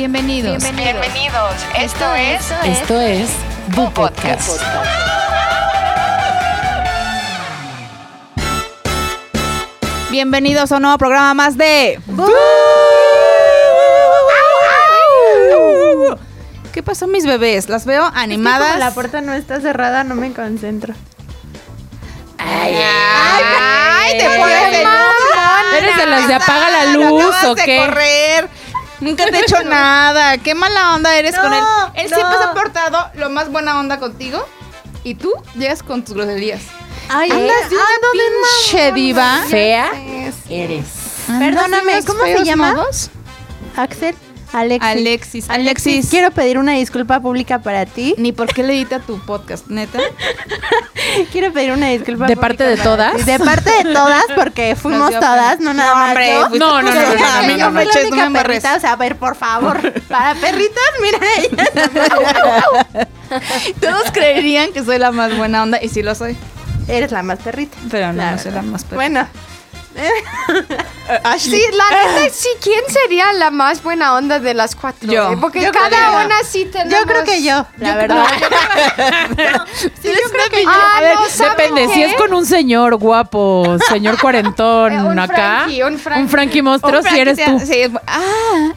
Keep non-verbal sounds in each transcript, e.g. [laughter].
Bienvenidos. Bienvenidos. Esto es Esto es Bu Podcast. Bienvenidos a un nuevo programa más de. ¿Qué pasó, mis bebés? Las veo animadas. Como la puerta no está cerrada, no me concentro. Ay, ay, te Ay, pones de ¿Eres de las de apaga la luz o de qué? correr. Nunca te he hecho nada. Qué mala onda eres con él. Él no. siempre se ha portado lo más buena onda contigo. Y tú llegas con tus groserías. Ay, Andas de una pinche diva. Fea eres. Perdóname, ¿cómo se llama? Axel. Alexis. Alexis. Alexis. Quiero pedir una disculpa pública para ti. Ni por qué le edita tu podcast, neta. [laughs] Quiero pedir una disculpa ¿De parte de todas? ti. De parte de todas, porque [laughs] fuimos todas, no nada No, más hombre, yo. fuiste No, no, no, no, no, no, Yo no, fui no. la única perrita, o sea, a ver, por favor. Para perritas, mira [laughs] ella. Todos creerían que soy la más buena onda y sí lo soy. Eres la más perrita. Pero no, no soy la más perra. Bueno. [laughs] Sí, la neta, sí, ¿quién sería la más buena onda de las cuatro? Yo. Eh, Porque Yo creo que cada yo. una sí tenemos... [laughs] Yo creo que yo, la verdad. Sí, yo creo que Ah, A ver, no, ¿saben depende. qué? Si es con un señor guapo, señor [laughs] cuarentón Eh, un acá, Frankie, un Frankie. Frankie monstruo, si eres tú. Sí, es bu- ah,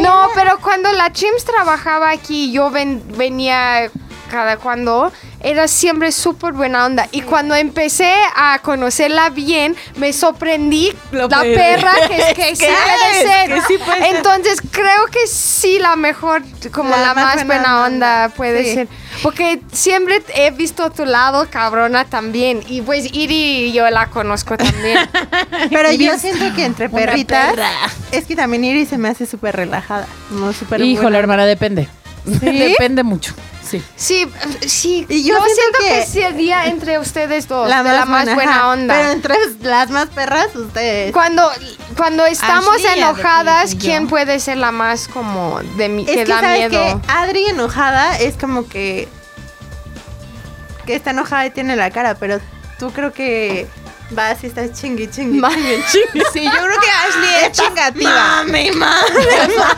No, pero cuando la Chims trabajaba aquí, yo ven- venía cada cuando, era siempre súper buena onda. Y cuando empecé a conocerla bien, me sorprendí Lo la puede- perra que, [laughs] que sí puede ser. que sí puede ser. Entonces creo que sí la mejor, como La la, más más, buena buena onda, onda. puede Sí. ser. Porque siempre he visto tu lado cabrona también. Y pues Iri yo la conozco también. [laughs] Pero yo siento que entre perritas perra. es que también Iris se me hace súper relajada, no súper Híjole, buena. hermana, depende. [laughs] Depende mucho. Sí. Sí, sí. Y yo yo siento siento que, que sería entre ustedes dos, la de más, la más buena, buena ajá. onda. Pero entre las más perras, ustedes. cuando, cuando estamos Ashley, enojadas. ¿quién puede ser la más como de mi, Es que, que, da sabes miedo? que Adri enojada es como que que está enojada y tiene la cara, pero tú creo que vas y estás chingui chingui. Chingui, chingui. sí, yo creo que Ashley es chingativa. Mami, mami.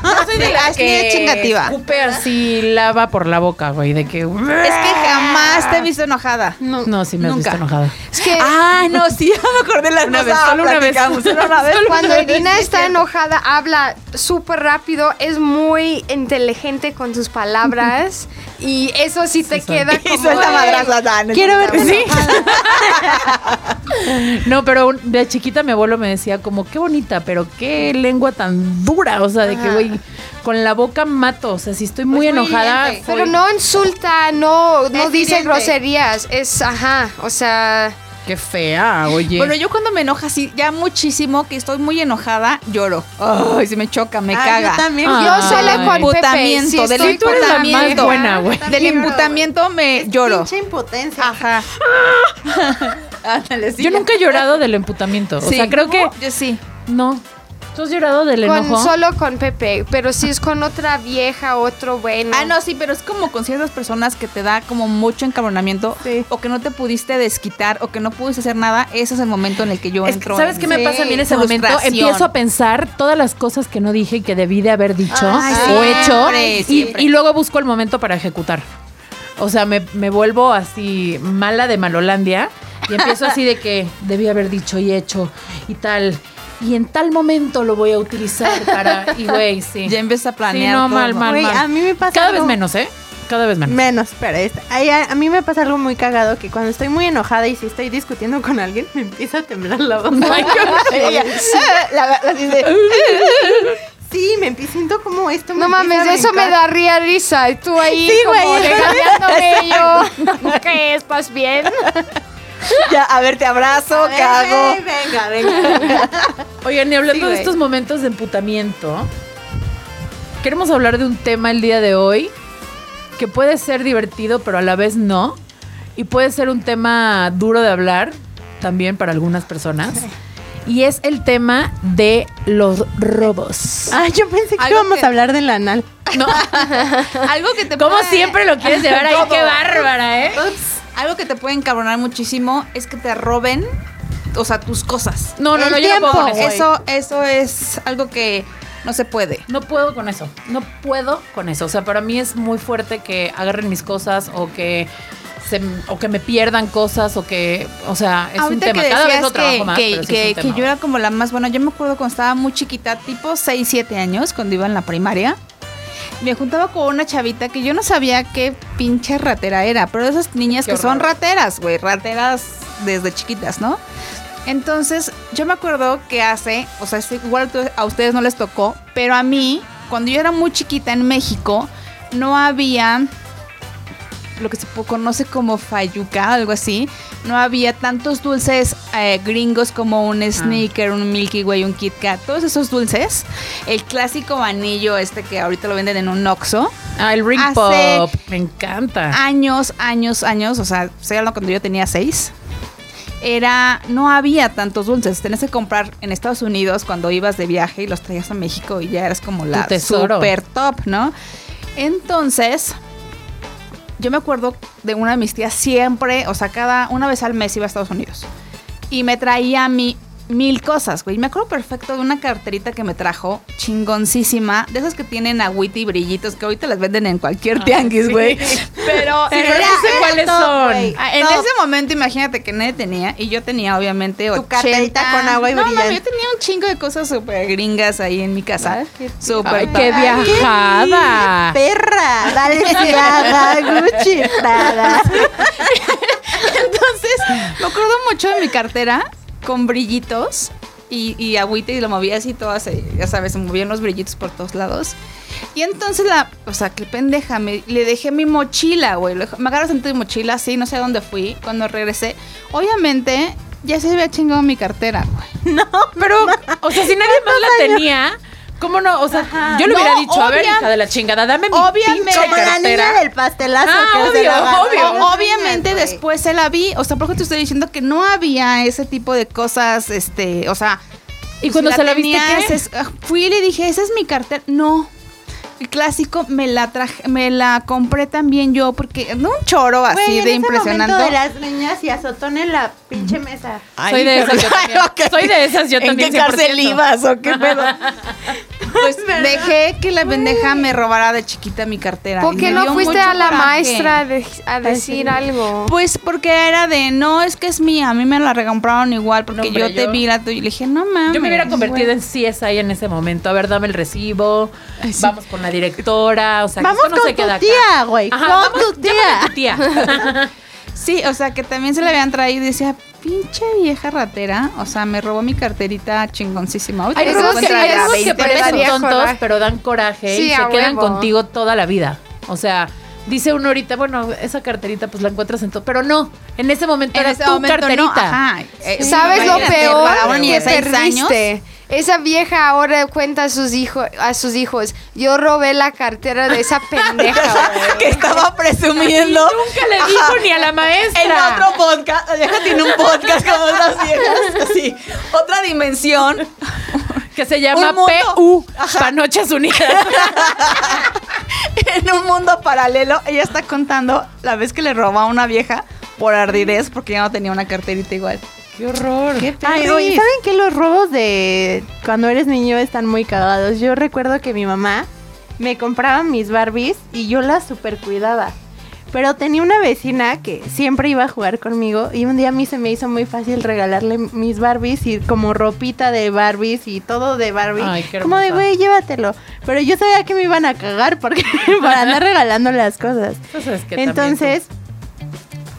Yo [laughs] soy de Ashley es chingativa. Escupe así lava por la boca, güey, de que... Es que jamás te he visto enojada. No, sí me has Nunca. visto enojada. Es que Ah, no, sí, ya me acordé la Una vez, solo una vez. una [laughs] vez. cuando Irina está enojada, habla súper rápido, es muy inteligente con sus palabras [laughs] y eso sí te queda [laughs] como... madrazo, Dan, Quiero verte Sí. No, pero un- de chiquita mi abuelo me decía como, qué bonita, pero qué lengua tan dura. O sea, de que, güey, con la boca mato. O sea, si estoy muy Pues muy enojada... Pero no insulta, no, no dice groserías, es, ajá, o sea... Qué fea, oye. Bueno, yo cuando me enoja así, ya muchísimo, que estoy muy enojada, lloro. Ay, se me choca, me Ah, caga. Yo también. Ah. Yo solo con Pepe, Imputamiento, si del imputamiento. buena, güey. Del imputamiento me lloro. Pinche impotencia. Ajá. [laughs] Ándale, sí, yo ya. nunca he llorado del emputamiento. O Sí. sea, creo que... Yo sí. No. ¿Tú has llorado del con, enojo? solo con Pepe, pero si es con otra vieja, otro bueno. Ah, no, sí, pero es como con ciertas personas que te da como mucho encabronamiento Sí. o que no te pudiste desquitar o que no pudiste hacer nada, ese es el momento en el que yo Es que, entro. ¿Sabes en- qué me Sí, pasa a mí en ese momento? Empiezo a pensar todas las cosas que no dije y que debí de haber dicho Ay, o hecho siempre, y, y luego busco el momento para ejecutar. O sea, me, me vuelvo así mala de Malolandia y empiezo así de que debí haber dicho y hecho y tal. Y en tal momento lo voy a utilizar para... [laughs] Y güey, sí. Ya empieza a Sí, planear. no, todo. mal, mal, mal. a mí me pasa Cada vez menos, ¿eh? Cada vez menos. Menos, pero esta- ahí a, a mí me pasa algo muy cagado que cuando estoy muy enojada y si estoy discutiendo con alguien me empieza a temblar la voz. [laughs] [laughs] Sí, me empiezo siento como esto. No me mames, eso me daría risa. Y tú ahí Sí, como güey. regañándome yo. ¿Qué? ¿Estás bien? Ya, a ver, te abrazo, ver, cago. ven, Venga, venga. venga. Oigan, y hablando Sí, de estos momentos de emputamiento, queremos hablar de un tema el día de hoy que puede ser divertido, pero a la vez no. Y puede ser un tema duro de hablar también para algunas personas. Y es el tema de los robos. Ah, yo pensé que íbamos que- a hablar de la anal. No, [laughs] Algo que te como puede- siempre lo quieres llevar ahí, qué bárbara, ¿eh? Algo que te puede encabronar muchísimo es que te roben, o sea, tus cosas. No, no, El no, yo no puedo con tiempo. eso. Eso, eso es algo que No se puede. No puedo con eso. No puedo con eso. O sea, para mí es muy fuerte que agarren mis cosas o que se, o que me pierdan cosas o que, o sea, es un tema. que Cada vez lo trabajo que, más, que, pero sí que- es un que tema. yo era como la más buena. Yo me acuerdo cuando estaba muy chiquita, tipo 6, 7 años, cuando iba en la primaria. Me juntaba con una chavita que yo no sabía qué pinche ratera era, pero esas niñas Qué que son rateras, güey, rateras desde chiquitas, ¿no? Entonces, yo me acuerdo que hace, o sea, igual a ustedes no les tocó, pero a mí, cuando yo era muy chiquita en México, no había lo que se conoce como fayuca, algo así. No había tantos dulces eh, gringos como un sneaker, un Milky Way, un Kit Kat, todos esos dulces. El clásico anillo este que ahorita lo venden en un Oxxo. Ah, el ring hace- pop. Me encanta. Años, años, años, o sea, hablando cuando yo tenía seis. Era, no había tantos dulces. Tenías que comprar en Estados Unidos cuando ibas de viaje y los traías a México y ya eras como la super top, ¿no? Entonces, yo me acuerdo de una de mis tías siempre, o sea, cada una vez al mes iba a Estados Unidos. Y me traía a mí mil cosas, güey. Me acuerdo perfecto de una carterita que me trajo, chingoncísima, de esas que tienen agüita y brillitos, que ahorita las venden en cualquier Ah, tianguis, sí. güey. [laughs] Pero, Sí, era- no sé cuáles top, son. Ah, En Top. ese momento, imagínate que nadie tenía, y yo tenía obviamente Tu 80. carterita con agua y no, brillante. yo tenía un chingo de cosas súper gringas ahí en mi casa. Súper Ay, qué viajada. Perra, dale [laughs] Gucci, Prada. [laughs] Entonces, me acuerdo mucho de mi cartera con brillitos y, y agüita y lo movía así todo así, ya sabes, se movían los brillitos por todos lados. Y entonces la, o sea, qué pendeja, me, le dejé mi mochila, güey. Me agarro de mi mochila, sí, no sé a dónde fui. Cuando regresé, obviamente ya se había chingado mi cartera, güey. [laughs] No, Pero, o sea, si nadie [laughs] más la tenía, ¿cómo no? O sea, yo le No, hubiera dicho, a ver, obvia- hija de la chingada, dame mi obviamente- pinche como la cartera. niña del pastelazo Ah, que obvio, la obviamente niñas, después se la vi, o sea, por ejemplo te estoy diciendo que no había ese tipo de cosas, este, o sea, ¿Y cuando se la viste tenías, qué? es- ah, fui y le dije, esa es mi cartera. No. Clásico me la traje, me la compré también yo porque no un choro así Güey, en de ese impresionante. de las niñas y azotón en la pinche mesa. [laughs] Soy de esas yo también. Soy de esas yo también. ¿En qué cárcel 100%. ibas o qué pedo? [laughs] Pues [laughs] dejé que la pendeja me robara de chiquita mi cartera. ¿Por qué no fuiste a la coraje. maestra a, de- a decir algo? Pues porque era de, no, es que es mía, a mí me la recompraron igual porque No, hombre, yo te vi la tuya. Y le dije, no mames. Yo me hubiera convertido güey. en CSI en ese momento. A ver, dame el recibo. Ay, sí. Vamos con la directora. O sea, que esto no con se queda tu tía, güey. Ajá, Con vamos, tu tía. tu [laughs] tía. Sí, o sea, que también se le habían traído y decía, pinche vieja ratera. O sea, me robó mi carterita chingoncísima. Hay se robos que, hay que 20 parecen tontos, coraje. pero dan coraje Sí, y se quedan huevo. contigo toda la vida. O sea, dice uno ahorita, bueno, esa carterita pues la encuentras en todo. Pero no, en ese momento En era ese tu momento no, carterita. ajá. Eh, ¿Sabes lo peor? Que de seis años. Esa vieja ahora cuenta a sus hijos, a sus hijos, yo robé la cartera de esa pendeja. güey". [laughs] que estaba presumiendo. Nunca le dijo Ajá. ni a la maestra. En otro podcast, la vieja tiene un podcast como esas viejas, así, otra dimensión. que se llama Un mundo- PU. Panochas Unidas. [laughs] En un mundo paralelo, ella está contando la vez que le robó a una vieja por ardidez porque ya no tenía una carterita igual. Qué horror. Qué Ay, oye, ¿saben qué? Los robos de cuando eres niño están muy cagados. Yo recuerdo que mi mamá me compraba mis Barbies y yo las super cuidaba. Pero tenía una vecina que siempre iba a jugar conmigo y un día a mí se me hizo muy fácil regalarle mis Barbies y como ropita de Barbies y todo de Barbie. Ay, qué como de, güey, llévatelo. Pero yo sabía que me iban a cagar porque [laughs] para andar regalando las cosas. Entonces, que también Entonces,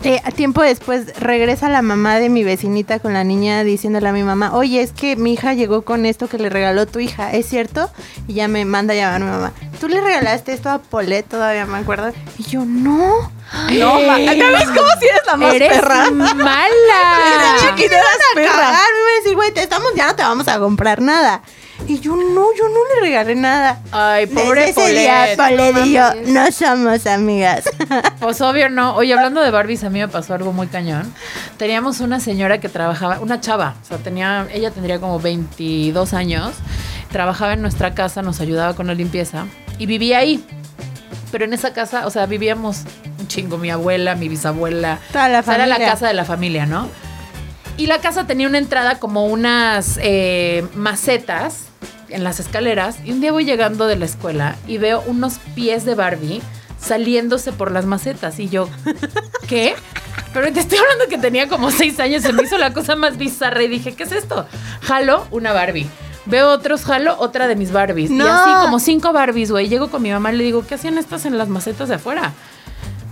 eh, a tiempo después regresa la mamá de mi vecinita con la niña diciéndole a mi mamá, oye, es que mi hija llegó con esto que le regaló tu hija, ¿es cierto? Y ya me manda a llamar a mi mamá, ¿tú le regalaste esto a Polet? Todavía me acuerdo. Y yo, no. [gasps] No, ma- ¿ya ves cómo si eres la más Eres perra? mala. [laughs] Desde chiquita eras perra. Me iba a decir, güey, te estamos, ya no te vamos a comprar nada. Y yo, no, yo no le regalé nada. Ay, pobre Desde ese día. Polet y yo no somos amigas. [laughs] Pues obvio no. Oye, hablando de Barbies, a mí me pasó algo muy cañón. Teníamos una señora que trabajaba, una chava, o sea, tenía, ella tendría como 22 años, trabajaba en nuestra casa, nos ayudaba con la limpieza y vivía ahí. Pero en esa casa, o sea, vivíamos un chingo, mi abuela, mi bisabuela. Toda la O sea, era la casa de la familia, ¿no? Y la casa tenía una entrada como unas eh, macetas en las escaleras y un día voy llegando de la escuela y veo unos pies de Barbie saliéndose por las macetas y yo, [laughs] ¿qué? Pero te estoy hablando que tenía como seis años, se me hizo la cosa más bizarra y dije, ¿qué es esto? Jalo una Barbie. Veo otros, jalo otra de mis Barbies. Y No. así como cinco Barbies, güey. Llego con mi mamá y le digo, ¿qué hacían estas en las macetas de afuera?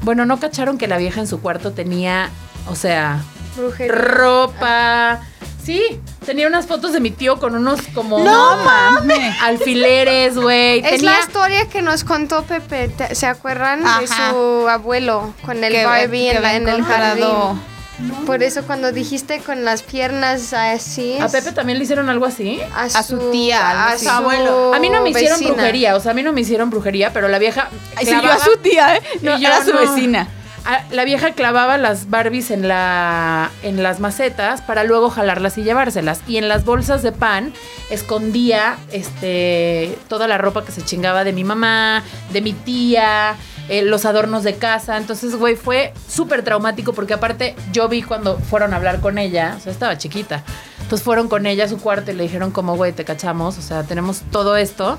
Bueno, no cacharon que la vieja en su cuarto tenía, o sea, Brujería. ropa. Sí, tenía unas fotos de mi tío con unos como No mames. [laughs] alfileres, güey. Es Tenía la historia que nos contó Pepe, ¿te- ¿se acuerdan? De su abuelo con el Que- Barbie que en, la- había en el encontrado- jardín. Por eso cuando dijiste con las piernas así. a Pepe también le hicieron algo así. a a su tía, algo a así. su Abuelo. A mí no me hicieron vecina. brujería, o sea, a mí no me hicieron brujería, pero la vieja Ay, sí, yo a clavaba- su tía, ¿eh? No, Y yo era su no. vecina. Ah, La vieja clavaba las Barbies en la en las macetas para luego jalarlas y llevárselas. Y en las bolsas de pan escondía este toda la ropa que se chingaba de mi mamá, de mi tía, eh, los adornos de casa. Entonces, güey, fue súper traumático porque aparte yo vi cuando fueron a hablar con ella, o sea, estaba chiquita. Entonces fueron con ella a su cuarto y le dijeron como, güey, te cachamos, o sea, tenemos todo esto.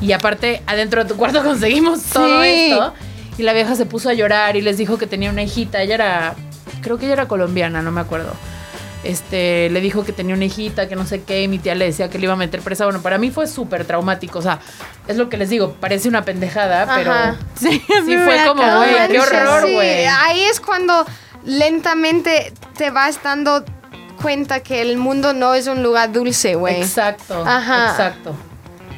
Y aparte, adentro de tu cuarto [laughs] conseguimos todo Sí. esto. Y la vieja se puso a llorar y les dijo que tenía una hijita. Ella era, creo que ella era colombiana, no me acuerdo. Este, le dijo que tenía una hijita, que no sé qué, y mi tía le decía que le iba a meter presa. Bueno, para mí fue súper traumático. O sea, es lo que les digo, parece una pendejada, pero Ajá. Sí, Sí, fue como, güey, qué horror, sí. güey. Ahí es cuando lentamente te vas dando cuenta que el mundo no es un lugar dulce, güey. Exacto, Ajá. exacto.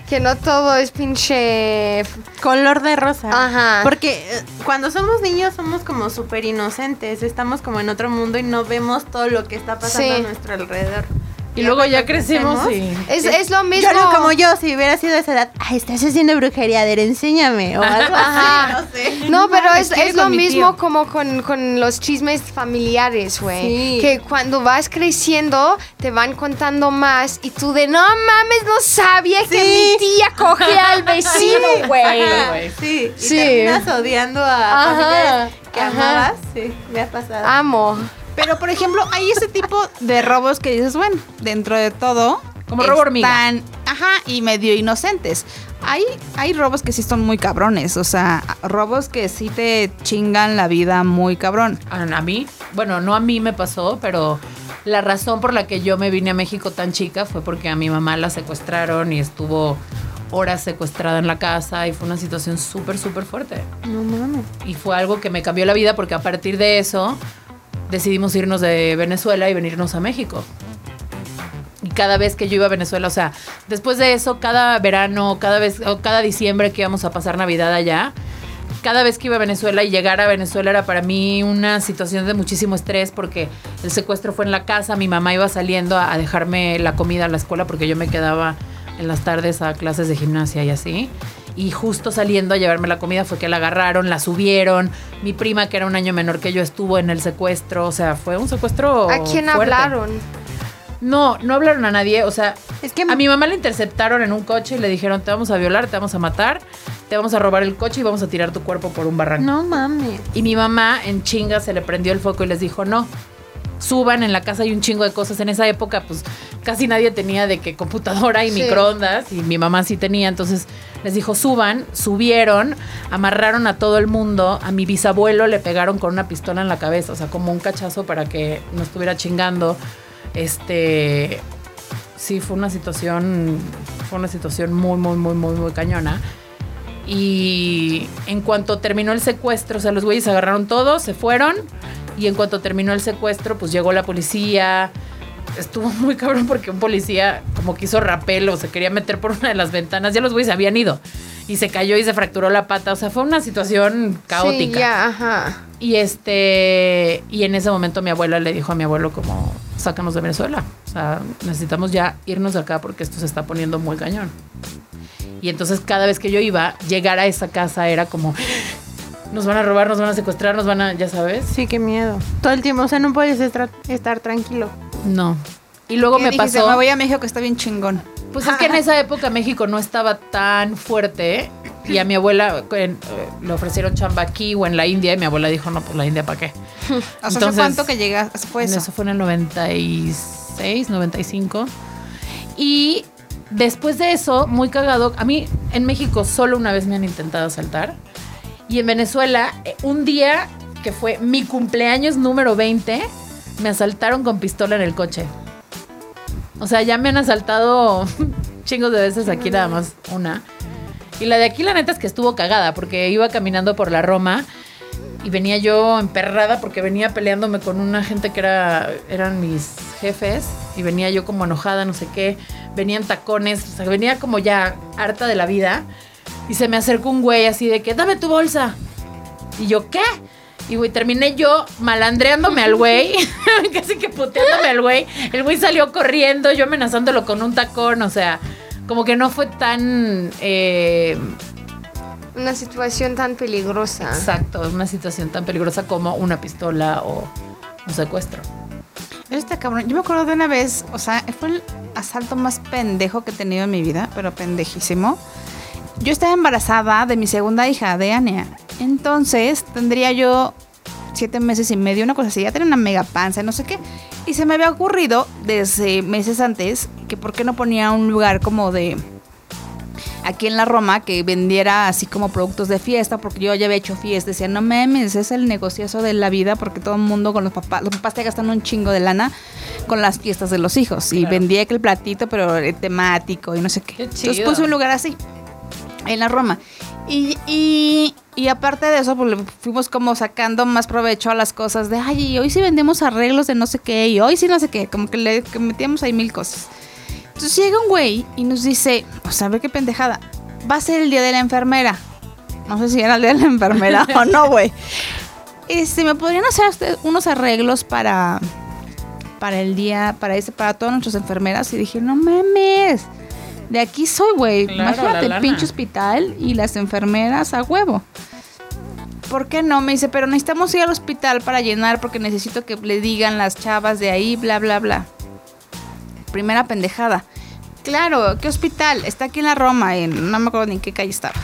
Que no todo es pinche. Color de rosa. Ajá. Porque eh, cuando somos niños somos como súper inocentes, estamos como en otro mundo y no vemos todo lo que está pasando Sí. a nuestro alrededor. Y luego ya crecimos y... Es, es lo mismo. Yo no como yo, si hubiera sido de esa edad, ay, estás haciendo brujería, a ver, enséñame, o algo Ajá. así, no sé. No, pero es, es lo mismo tío. como con, con los chismes familiares, güey. Sí. Que cuando vas creciendo te van contando más y tú de no mames, no sabía que mi tía cogía al [laughs] vecino, güey. Sí, y Sí. terminas odiando a familiares que ajá. amabas. Sí, me ha pasado. Amo. Pero, por ejemplo, hay ese tipo de robos que dices, bueno, dentro de todo. Como robo hormiga. están, Ajá, y medio inocentes. Hay, hay robos que sí son muy cabrones. O sea, robos que sí te chingan la vida muy cabrón. A, a mí, bueno, no a mí me pasó, pero la razón por la que yo me vine a México tan chica fue porque a mi mamá la secuestraron y estuvo horas secuestrada en la casa y fue una situación súper, súper fuerte. No mames. Y fue algo que me cambió la vida porque a partir de eso decidimos irnos de Venezuela y venirnos a México. Y cada vez que yo iba a Venezuela, o sea, después de eso, cada verano, cada vez, o cada diciembre que íbamos a pasar Navidad allá, cada vez que iba a Venezuela y llegar a Venezuela era para mí una situación de muchísimo estrés porque el secuestro fue en la casa, mi mamá iba saliendo a, a dejarme la comida a la escuela porque yo me quedaba en las tardes a clases de gimnasia y así. Y justo saliendo a llevarme la comida fue que la agarraron, la subieron. Mi prima, que era un año menor que yo, estuvo en el secuestro. O sea, fue un secuestro. ¿A quién fuerte. hablaron? No, no hablaron a nadie. O sea, Es que a mi mamá la interceptaron en un coche y le dijeron: Te vamos a violar, te vamos a matar, te vamos a robar el coche y vamos a tirar tu cuerpo por un barranco. No mames. Y mi mamá en chinga se le prendió el foco y les dijo, no, suban, en la casa hay un chingo de cosas. En esa época, pues casi nadie tenía de que computadora y Sí. microondas, y mi mamá sí tenía. Entonces les dijo, suban, subieron, amarraron a todo el mundo. A mi bisabuelo le pegaron con una pistola en la cabeza, o sea, como un cachazo para que no estuviera chingando. Este. Sí, fue una situación. Fue una situación muy, muy, muy, muy, muy cañona. Y en cuanto terminó el secuestro, o sea, los güeyes agarraron todo, se fueron. Y en cuanto terminó el secuestro, pues llegó la policía. Estuvo muy cabrón porque un policía como que hizo rapel o se quería meter por una de las ventanas. Ya los güeyes habían ido. Y se cayó y se fracturó la pata. O sea, fue una situación caótica. Sí, ya, ajá. Y este, y en ese momento mi abuela le dijo a mi abuelo como, sácanos de Venezuela. O sea, necesitamos ya irnos de acá porque esto se está poniendo muy cañón. Y entonces cada vez que yo iba, llegar a esa casa era como, [gasps] nos van a robar, nos van a secuestrar, nos van a, ya sabes. Sí, qué miedo. Todo el tiempo, o sea, no puedes estar, estar tranquilo. No. Y luego ¿Qué me dijiste? pasó... Me voy a México que está bien chingón. Pues es que en esa época México no estaba tan fuerte y a mi abuela en- le ofrecieron chamba aquí o en la India y mi abuela dijo, no, pues la India para qué. O [laughs] sea, ¿hace Entonces, cuánto que llegas? Fue En eso. eso fue en el 96, 95. Y después de eso, muy cagado, a mí en México solo una vez me han intentado asaltar. Y en Venezuela, eh, un día que fue mi cumpleaños número 20, me asaltaron con pistola en el coche. O sea, ya me han asaltado [laughs] chingos de veces aquí nada más una. Y la de aquí la neta es que estuvo cagada porque iba caminando por la Roma y venía yo emperrada porque venía peleándome con una gente que era eran mis jefes y venía yo como enojada, no sé qué, venían tacones, o sea, venía como ya harta de la vida y se me acercó un güey así de que, "Dame tu bolsa." Y yo, ¿qué? Y güey, terminé yo malandreándome al güey, [laughs] [laughs] casi que puteándome al güey. El güey salió corriendo, yo amenazándolo con un tacón, o sea, como que no fue tan eh, Una situación tan peligrosa. exacto, una situación tan peligrosa como una pistola o un secuestro. Está cabrón. Yo me acuerdo de una vez, o sea, fue el asalto más pendejo que he tenido en mi vida, pero pendejísimo. Yo estaba embarazada de mi segunda hija, de Ania. Entonces, tendría yo siete meses y medio, una cosa así. Ya tenía una mega panza, no sé qué. Y se me había ocurrido desde meses antes que por qué no ponía un lugar como de aquí en la Roma que vendiera así como productos de fiesta, porque yo ya había hecho fiesta. Decía, no memes, es el negociazo de la vida, porque todo el mundo con los papás, los papás te gastan un chingo de lana con las fiestas de los hijos. Y vendía que el platito, pero eh, temático y no sé qué. Qué Entonces puse un lugar así, en la Roma. Y, y, y aparte de eso, pues fuimos como sacando más provecho a las cosas de, ay, y hoy sí vendemos arreglos de no sé qué, y hoy sí no sé qué, como que le que metíamos ahí mil cosas. Entonces llega un güey y nos dice, o sea, a ver qué pendejada, va a ser el día de la enfermera. No sé si era el día de la enfermera [laughs] o no, güey. Este, ¿me podrían hacer unos arreglos para para el día, para ese, para todas nuestras enfermeras? Y dije, no mames. De aquí soy, güey. Claro, Imagínate el pinche hospital y las enfermeras a huevo. ¿Por qué no? Me dice, pero necesitamos ir al hospital para llenar porque necesito que le digan las chavas de ahí, bla, bla, bla. Primera pendejada. Claro, ¿qué hospital? Está aquí en la Roma, en, no me acuerdo ni en qué calle estaba.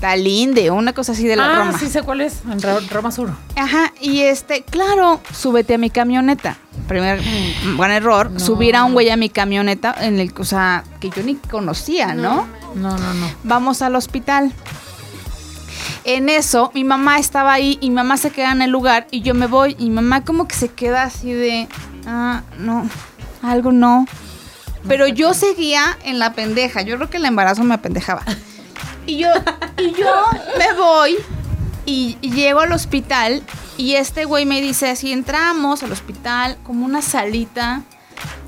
Talinde, una cosa así de la ah, Roma. sí sé cuál es, en Ro- Roma Sur. Ajá, y este, claro, súbete a mi camioneta. Primer mm, gran error, No. subir a un güey a mi camioneta en el, o sea, que yo ni conocía, ¿no? No, no, no. Vamos al hospital. En eso, mi mamá estaba ahí y mi mamá se queda en el lugar y yo me voy y mi mamá como que se queda así de, ah, no, algo no. Pero yo seguía en la pendeja, yo creo que el embarazo me pendejaba. [laughs] Y yo, y yo me voy y, llego al hospital y este güey me dice, si entramos al hospital, como una salita.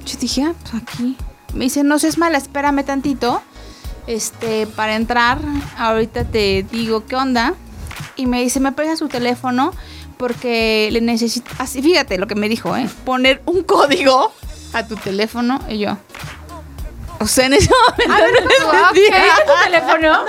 Yo dije, ah, pues aquí. Me dice, no seas mala, espérame tantito. Este, para entrar, ahorita te digo qué onda. Y me dice, me presta su teléfono porque le necesito. Así, fíjate lo que me dijo, ¿eh? Poner un código a tu teléfono. Y yo. O sea, en ese momento. no entendía. tu teléfono?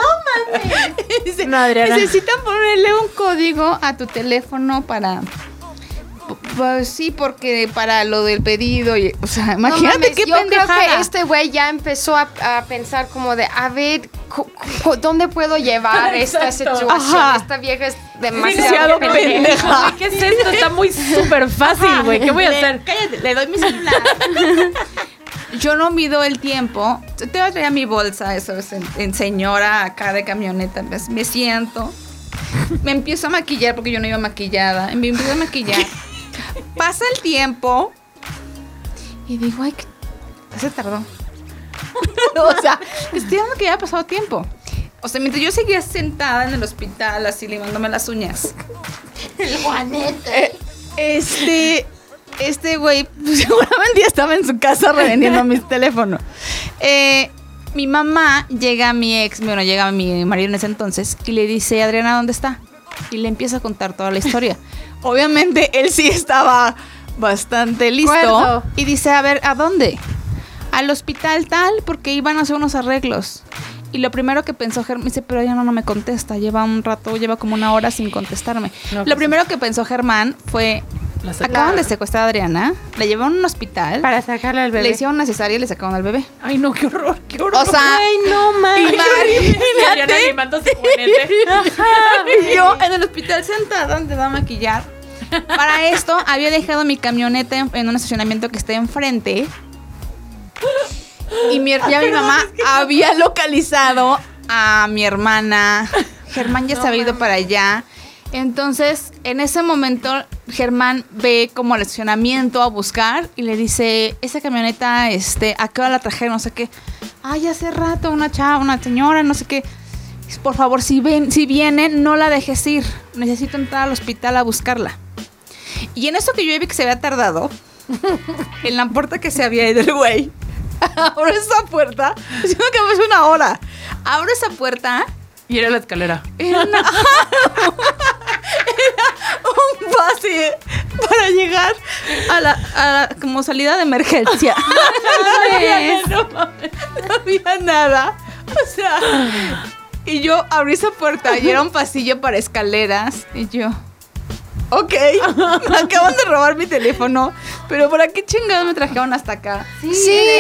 Dice, [laughs] No. [laughs] Necesitan ponerle un código a tu teléfono para. pu- Pues sí, porque para lo del pedido. Y, o sea, No imagínate mames, qué yo creo pendejada. que este güey ya empezó a, a pensar como de, a ver, ¿dónde puedo llevar [laughs] esta Exacto. situación? Ajá. Esta vieja es Demasiado demasiado pendeja. ¿Qué es esto? Está muy súper fácil, güey. ¿Qué voy a Le- hacer? Cállate, le doy mi celular. Yo no mido el tiempo. Te voy a traer mi bolsa, eso es en, en señora acá de camioneta. Me, me siento. Me empiezo a maquillar porque yo no iba maquillada. Me empiezo a maquillar. Pasa el tiempo. Y digo, ay, que se tardó. [laughs] o sea, estoy dando que ya ha pasado tiempo. O sea, mientras yo seguía sentada en el hospital, así limándome las uñas. Eh, Este, este güey, pues, [laughs] seguramente ya estaba en su casa revendiendo mis [laughs] teléfonos. Eh, mi mamá llega a mi ex, bueno, llega a mi marido en ese entonces y le dice, Adriana, ¿dónde está? Y le empieza a contar toda la historia. [laughs] Obviamente él sí estaba bastante listo Acuerdo. y dice, a ver, ¿a dónde? Al hospital tal, porque iban a hacer unos arreglos. Y lo primero que pensó Germán, dice, pero ella no, no me contesta, lleva un rato, lleva como una hora sin contestarme. No, lo pues, primero que pensó Germán fue, La acaban de secuestrar a Adriana, la llevaron a un hospital, Para sacarle al le bebé. hicieron una cesárea y le sacaron al bebé. Ay, no, qué horror, qué horror. O sea, Ay, no mames. Y Adriana limándose juguete. y yo en el hospital sentada donde va a maquillar. Para esto había dejado mi camioneta en, en un estacionamiento que está enfrente. Y mi, ya mi mamá había localizado a mi hermana. [laughs] Germán ya se había ido para allá. Entonces, en ese momento, Germán ve como al estacionamiento a buscar y le dice, esa camioneta, este, ¿a qué hora la trajeron? No sé qué. Ay, hace rato, una chava, una señora, no sé qué. Por favor, si, ven, si vienen, no la dejes ir. Necesito entrar al hospital a buscarla. Y en eso que yo vi que se había tardado, [laughs] en la puerta que se había ido el güey, [laughs] abro esa puerta, [laughs] diciendo que fue una hora. Abro esa puerta Y era la escalera. era, una- un pase para llegar a la, a la- como salida de emergencia. [laughs] no, había, no mames, no había nada. O sea, y yo abrí esa puerta y era un pasillo para escaleras. Y yo, ok, me [laughs] acaban de robar mi teléfono, pero ¿para qué chingados me trajeron hasta acá? Sí,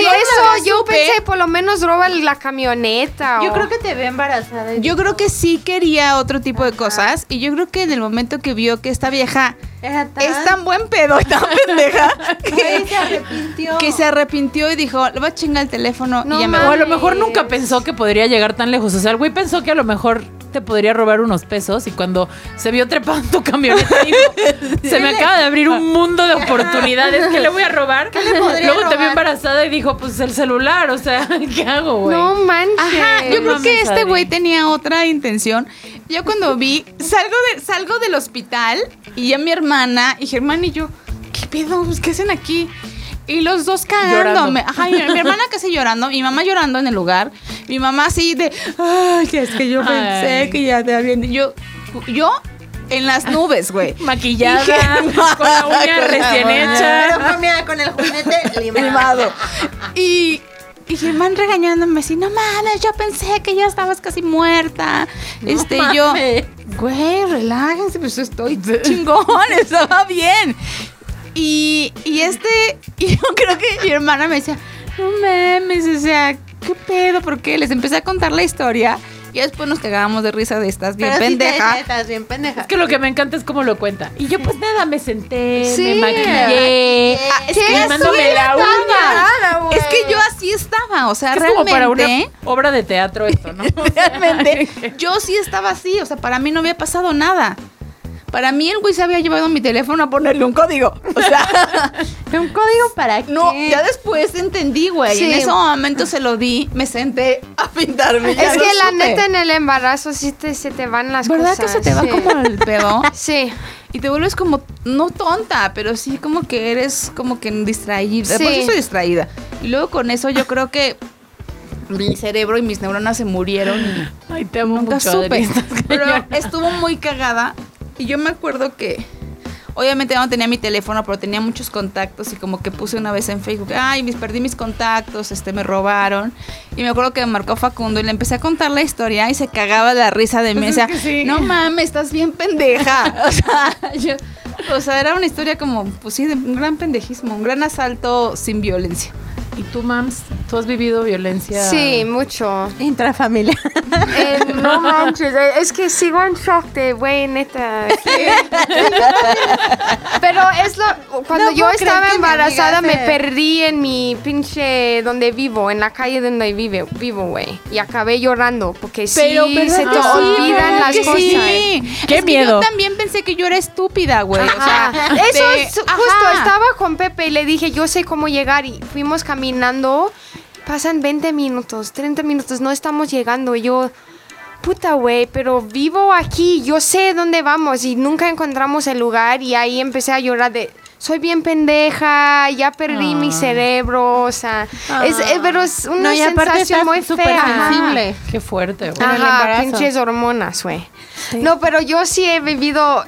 yo eso, yo supe. pensé, por lo menos roba la camioneta. Yo o- creo que te ve embarazada. Yo creo que sí quería otro tipo de cosas y yo creo que en el momento que vio que esta vieja Era tan... es tan buen pedo y tan pendeja [laughs] que, se arrepintió. que se arrepintió y dijo, le voy a chingar el teléfono No y ya me O a lo mejor nunca pensó que podría llegar tan lejos. O sea, el güey pensó que a lo mejor te podría robar unos pesos y cuando se vio trepado en tu camioneta dijo, [laughs] se me acaba de abrir un mundo de oportunidades, ¿qué le voy a robar? le podría Luego te vio robar? embarazada y dijo, pues el celular, o sea, [laughs] ¿qué hago, güey? No manches. Ajá, yo creo mames, que este güey tenía otra intención. Yo cuando vi, salgo, de, salgo del hospital y ya mi hermana y Germán y yo, ¿qué pedo? Pues, ¿Qué hacen aquí? Y los dos cagándome. Llorando. Ajá, y mi hermana casi llorando, mi mamá llorando en el lugar, mi mamá así de, ay, que es que yo pensé Ay. que ya te habían... Yo, yo en las nubes, güey. [laughs] Maquillada, Dije, con la uña con recién hecha. Pero con el juguete [laughs] limado. Limado. Y, y Germán regañándome así, no mames, yo pensé que ya estabas casi muerta. este, yo, güey, relájense, pues estoy [laughs] chingón, estaba bien. Y, y este, y yo creo que mi hermana me decía, no mames, o sea, ¿qué pedo? ¿Por qué? Les empecé a contar la historia y después nos cagábamos de risa de estas bien Pero sí te pendeja. decía, estás bien pendeja. Es que lo que me encanta es cómo lo cuenta. Y yo pues nada, me senté, Sí. me maquillé, Ah, es que quemándome la uña. Es que yo así estaba, o sea, Es como para una obra de teatro esto, ¿no? [laughs] O sea, Realmente, [laughs] yo sí estaba así, o sea, para mí no había pasado nada. Para mí el güey se había llevado mi teléfono a ponerle un código. O sea, [laughs] ¿Un código para qué? no, ya después entendí, güey. Sí. En ese momento se lo di, me senté a pintarme. Es que la supe. neta en el embarazo sí te, se te van las ¿Verdad cosas. que se te va sí. como el pedo? [laughs] Sí. Y te vuelves como, no tonta, pero sí como que eres como que distraída. Sí. Por eso soy distraída. Y luego con eso yo creo que mi cerebro y mis neuronas se murieron y Ay, te amo Nunca mucho, supe. Adri, Pero estuvo muy cagada. Y yo me acuerdo que. Obviamente no tenía mi teléfono, pero tenía muchos contactos. Y como que puse una vez en Facebook, ay, mis, perdí mis contactos, este, me robaron. Y me acuerdo que me marcó Facundo y le empecé a contar la historia y se cagaba la risa de mí. Pues o sea, es que sí. no mames, estás bien pendeja. [laughs] O sea, yo- o sea, era una historia como, pues sí, de un gran pendejismo, un gran asalto sin violencia. ¿Y tú, Mams? ¿Tú has vivido violencia? Sí, mucho. Intrafamiliar. Eh, [laughs] no manches, eh, es que sigo en shock de, güey, neta. Pero es lo. Cuando No yo estaba embarazada, me perdí en mi pinche. donde vivo, en la calle donde vive, vivo, güey. Y acabé llorando porque sí Pero, se ¿verdad te sí? olvidan ¿Verdad las cosas. sí? Qué Es que miedo. yo también pensé que yo era estúpida, güey. O sea, Eso de- es justo, ajá. estaba con Pepe y le dije, yo sé cómo llegar y fuimos caminando, pasan 20 minutos, 30 minutos, no estamos llegando. Y yo, puta güey, pero vivo aquí, yo sé dónde vamos y nunca encontramos el lugar y ahí empecé a llorar de... Soy bien pendeja, ya perdí mi Ah. cerebro, o sea, es, es- pero es una No, y aparte sensación estás muy súper fea. sensible. Qué fuerte, güey. Ajá, pinches hormonas, güey. No, pero yo sí he vivido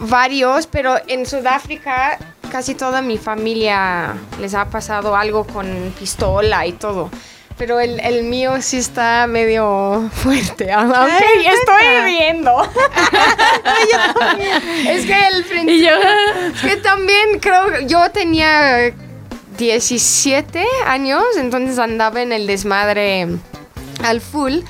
varios, pero en Sudáfrica casi toda mi familia les ha pasado algo con pistola y todo. Pero el, el mío sí está medio [laughs] fuerte, aunque Ay, estoy viviendo. [laughs] es que el principio... yo, Es que también creo, yo tenía 17 años, entonces andaba en el desmadre al full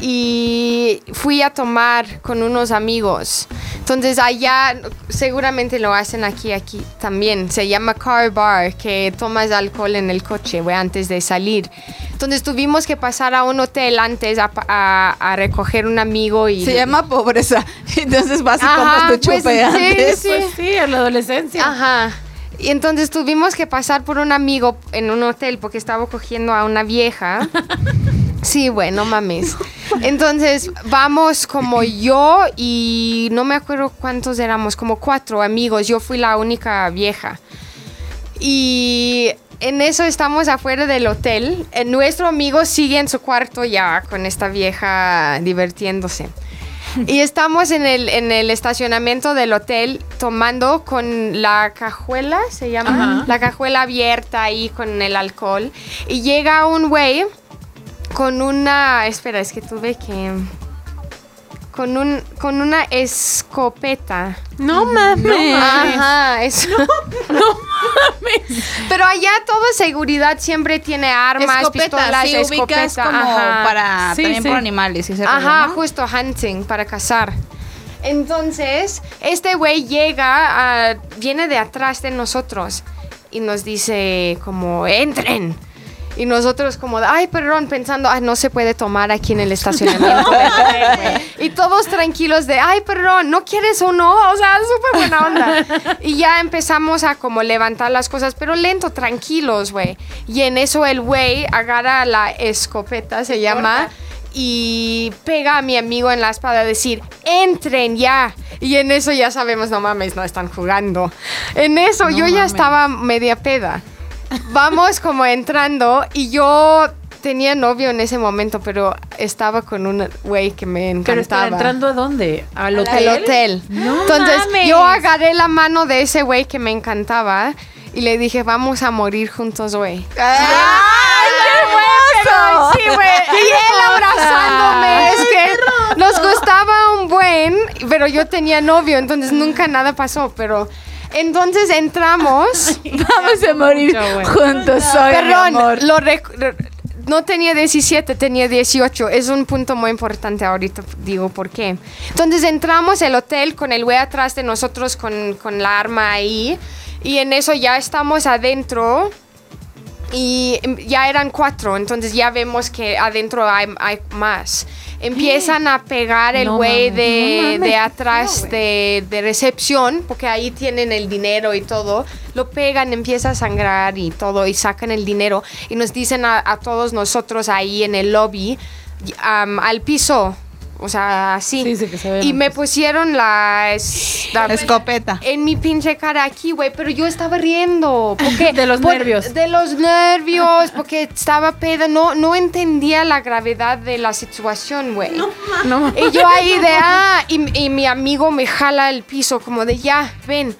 y fui a tomar con unos amigos. Entonces allá seguramente lo hacen aquí, aquí también. Se llama car bar, que tomas alcohol en el coche, antes de salir. Entonces tuvimos que pasar a un hotel antes a, a- a recoger un amigo y... Se llama pobreza. [laughs] Entonces vas y Ajá, compras tu pues, chupe sí, antes. sí. Pues sí, en la adolescencia. Ajá. Y entonces tuvimos que pasar por un amigo en un hotel porque estaba cogiendo a una vieja. [laughs] Sí, bueno, mames. Entonces vamos como yo y no me acuerdo cuántos éramos, como cuatro amigos. Yo fui la única vieja. Y en eso estamos afuera del hotel. Eh, Nuestro amigo sigue en su cuarto ya con esta vieja divirtiéndose. Y estamos en el, en el estacionamiento del hotel tomando con la cajuela, se llama, Ajá. la cajuela abierta ahí con el alcohol. Y llega un güey con una, espera, es que tuve que... Con, un, con una escopeta. No mames. Ajá, eso. [laughs] Pero allá todo seguridad siempre tiene armas, Escopeta, pistolas, sí, escopeta, como ajá. para Sí, también sí. por animales y ese Ajá, ¿no? justo hunting para cazar. Entonces, este güey llega, a- viene de atrás de nosotros y nos dice como, entren. Y nosotros como, ay, perdón, pensando, ay, no se puede tomar aquí en el estacionamiento. del hotel, güey". y todos tranquilos de, ay, perdón, ¿no quieres uno? O sea, súper buena onda. Y ya empezamos a como levantar las cosas, pero lento, tranquilos, güey. Y en eso el güey agarra la escopeta, se llama, y pega a mi amigo en la espada a decir, entren ya. Y en eso ya sabemos, no mames, no están jugando. En eso yo ya estaba media peda. Vamos como entrando y yo tenía novio en ese momento, pero estaba con un güey que me Pero encantaba. estaba entrando a dónde? ¿Al hotel? Al hotel. No Entonces mames. yo agarré la mano de ese güey que me encantaba y le dije, vamos a morir juntos, güey. ¡Ay, qué hermoso! Sí, güey. Y él abrazándome. Es que nos gustaba un buen, pero yo tenía novio, entonces nunca nada pasó. Pero entonces entramos. [laughs] Vamos a morir Mucho, juntos hoy, mi amor. Perdón, lo rec- re- no tenía 17, tenía 18. Es un punto muy importante ahorita, digo por qué. Entonces entramos al hotel con el güey atrás de nosotros con, con la arma ahí. Y en eso ya estamos adentro. Y ya eran cuatro, entonces ya vemos que adentro hay, hay más. Empiezan a pegar el güey de, no atrás de, de recepción, porque ahí tienen el dinero y todo. Lo pegan, empieza a sangrar y todo, y sacan el dinero. Y nos dicen a, a todos nosotros ahí en el lobby, al piso. O sea, así. Sí, sí, que se ve y me pusieron la, es- la- Escopeta. en mi pinche cara aquí, güey, pero yo estaba riendo. Porque, [laughs] De los nervios. De los nervios, porque estaba peda, no, no entendía la gravedad de la situación, güey. No, Y yo ahí de, [laughs] ah, y, y mi amigo me jala el piso, como de, ya, ven.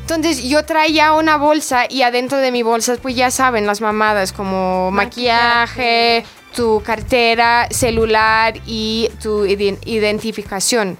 Entonces yo traía una bolsa y adentro de mi bolsa, pues ya saben, las mamadas como maquillaje, tu cartera, celular y tu iden- identificación.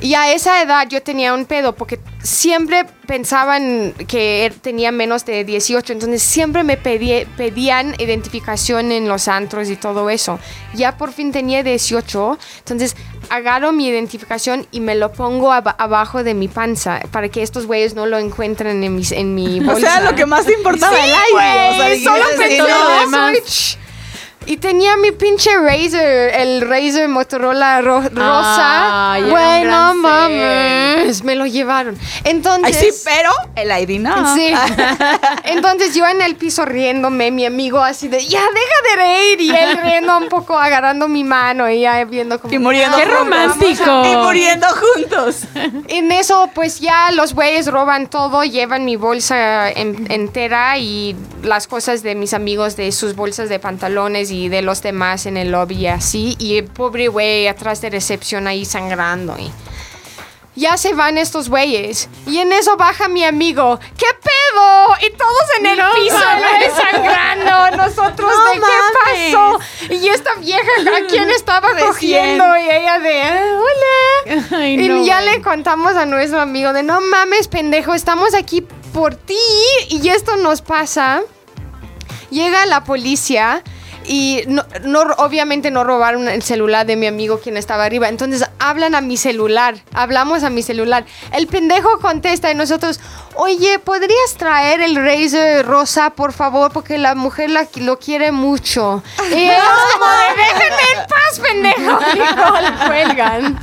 Y a esa edad yo tenía un pedo porque siempre pensaban que er- tenía menos de 18, entonces siempre me pedí- pedían identificación en los antros y todo eso. Ya por fin tenía 18, entonces agarro mi identificación y me lo pongo aba- abajo de mi panza para que estos güeyes no lo encuentren en, mis, en mi [laughs] O bolsa. sea, lo que más te importaba, Sí, el aire. o sea, solo no, además. Y tenía mi pinche Razer, el Razer Motorola ro- rosa. Un bueno, mames, me lo llevaron. Entonces, Ay, sí, pero el aire no. Sí. [laughs] Entonces yo en el piso riéndome, mi amigo así de, ya deja de reír. Y él riendo un poco, agarrando mi mano y ya viendo como... Y muriendo ¡Qué romántico! Y muriendo juntos. En eso, pues ya los güeyes roban todo, llevan mi bolsa en- entera y las cosas de mis amigos de sus bolsas de pantalones y de los demás en el lobby y así. Y el pobre güey atrás de recepción ahí sangrando. Y ya se van estos güeyes. Y en eso baja mi amigo. ¿Qué pedo? Y todos en el piso güey, sangrando. [laughs] Nosotros No de qué pasó. Y esta vieja a quién estaba cogiendo y ella de "Ah, hola. Ay, Y no, ya güey. le contamos a nuestro amigo de no mames, pendejo, estamos aquí por ti y esto nos pasa. Llega la policía Y no, no- obviamente no robaron el celular de mi amigo quien estaba arriba. Entonces hablan a mi celular, hablamos a mi celular. El pendejo contesta y nosotros, oye, ¿podrías traer el Razer rosa, por favor? Porque la mujer la- lo quiere mucho. [laughs] Y ellos como déjenme en paz, pendejo. [laughs] Y no, cuelgan.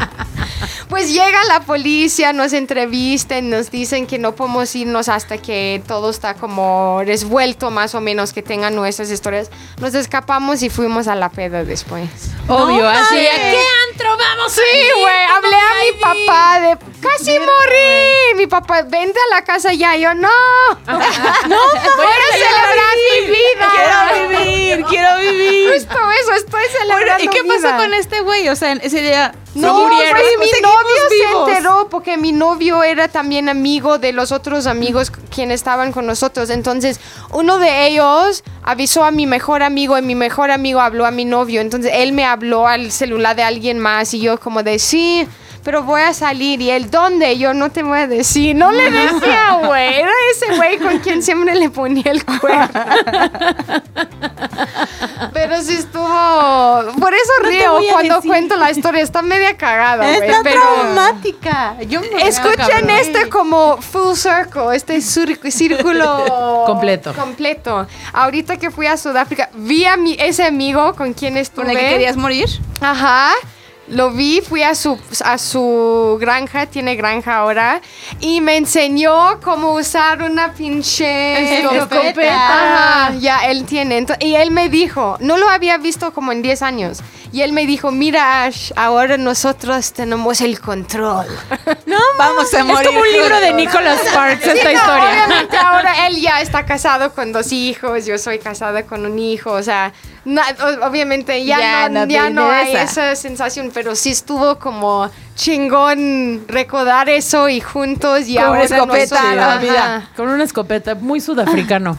Pues llega la policía, nos entrevistan, nos dicen que no podemos irnos hasta que todo está como resuelto, más o menos, que tengan nuestras historias. Nos escapamos y fuimos a la peda después. Obvio, así. ¿A qué antro vamos? Sí, güey, hablé a mi papá de casi morí. Mi papá, vente a la casa ya. Yo, no, [laughs] no, voy a celebrar mi vida. Quiero vivir, quiero vivir. Justo eso, estoy Bueno, celebrando ¿Y qué pasó vida. con este güey? O sea, ese día No, se murieron. pues mi novio vivos. se enteró porque mi novio era también amigo de los otros amigos quienes estaban con nosotros. Entonces, uno de ellos avisó a mi mejor amigo y mi mejor amigo habló a mi novio. Entonces, él me habló al celular de alguien más y yo como de sí. Pero voy a salir y él, ¿dónde? Yo no te voy a decir. No le decía, [laughs] güey. Era ese güey con quien siempre le ponía el cuerno. [laughs] Pero sí estuvo. Por eso No río cuando decir. cuento la historia. Está media cagada, güey. Está Pero. traumática. Yo me Escuchen este como full circle, este círculo [laughs] Completo. completo. Ahorita que fui a Sudáfrica, vi a mi, ese amigo con quien estuve. ¿Con el que querías morir? Ajá. Lo vi, fui a su, a su granja, tiene granja ahora, y me enseñó cómo usar una pinche Escopeta. Ajá, ya él tiene. Ento- y él me dijo, no lo había visto como en 10 años. Y él me dijo, mira Ash, ahora nosotros tenemos el control. [laughs] Vamos a Es morir. como un libro de. Nicholas Sparks Sí, esta no, historia. Obviamente [laughs] ahora él ya está casado con dos hijos, yo soy casada con un hijo, o sea, obviamente ya, Ya no, ya no hay esa sensación, pero sí estuvo como chingón recordar eso y juntos y Con ahora escopeta nosotros- a la Ajá. vida. Con una escopeta muy sudafricano.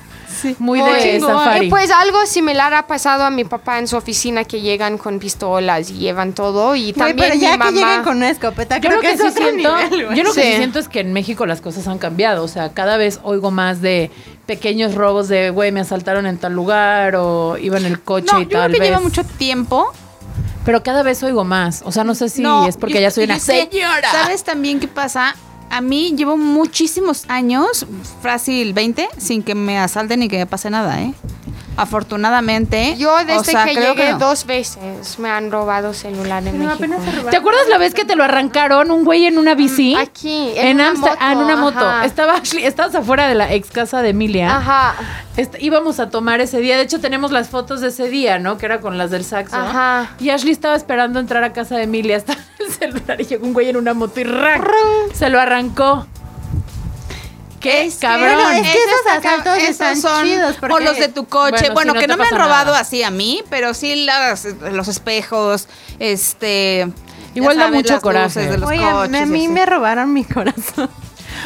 Muy Muy de chingón. safari. Y pues algo similar ha pasado a mi papá en su oficina que llegan con pistolas y llevan todo y también pero mi ya que mamá. lleguen con una escopeta, yo creo lo que, es sí otro siento, nivel, yo lo que sí Sí. siento es que en México las cosas han cambiado. O sea, cada vez oigo más de pequeños robos de, güey, me asaltaron en tal lugar o iba en el coche No, y yo creo tal que vez. lleva mucho tiempo. Pero cada vez oigo más. O sea, no sé si No, es porque yo- ya soy una [laughs] que, señora. ¿Sabes también qué pasa? A mí llevo muchísimos años, fácil 20, sin que me asalten ni que me pase nada, ¿eh? Afortunadamente. Yo desde o sea, que creo llegué no. dos veces me han robado celular en México. ¿Te acuerdas la vez que te lo arrancaron un güey en una bici? Aquí, en En, una Amster- ah, en una moto. ajá. Estaba Ashley- estabas afuera de la ex casa de Emilia. Ajá. Est- íbamos a tomar ese día. De hecho, tenemos las fotos de ese día, ¿no? Que era con las del saxo. Ajá. Y Ashley estaba esperando entrar a casa de Emilia. Estaba celular y llegó un güey en una moto y ¡rac! Se lo arrancó. ¡Qué Es que- cabrón! Bueno, es que Esos esos acá- asaltos esos están son- chidos, porque- O los de tu coche. Bueno, Bueno, sí, no que no me han robado nada. así a mí, pero sí las, los espejos, este... Igual da mucho las coraje. de los Oye, coches a mí me robaron mi corazón.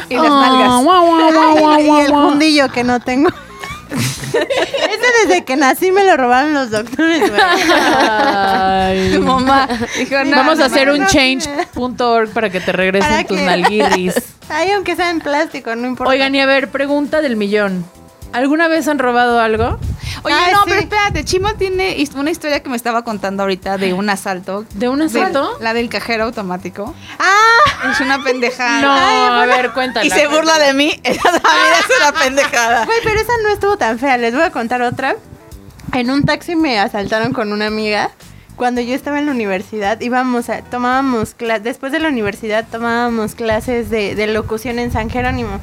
Y las Ah, nalgas. guau, [laughs] y el guau. fundillo que no tengo. [laughs] Desde que nací me lo robaron los doctores, güey. Ay. [laughs] Tu mamá dijo, no, Vamos no, a hacer no, un no. change.org para que te regresen Para tus que- nalguirris. [laughs] Ay, aunque sea en plástico, no importa. Oigan, y a ver, pregunta del millón. ¿Alguna vez han robado algo? Oye, Ay, no, sí. pero espérate, Chimo tiene una historia que me estaba contando ahorita de un asalto. ¿De un asalto? la del cajero automático. ¡Ah! Es una pendejada. No, a ver, cuéntala. Y se burla de mí. [laughs] Esa también es una pendejada. Güey, pero esa no estuvo tan fea. Les voy a contar otra. En un taxi me asaltaron con una amiga. Cuando yo estaba en la universidad, íbamos a, tomábamos clases, después de la universidad tomábamos clases de, de locución en San Jerónimo.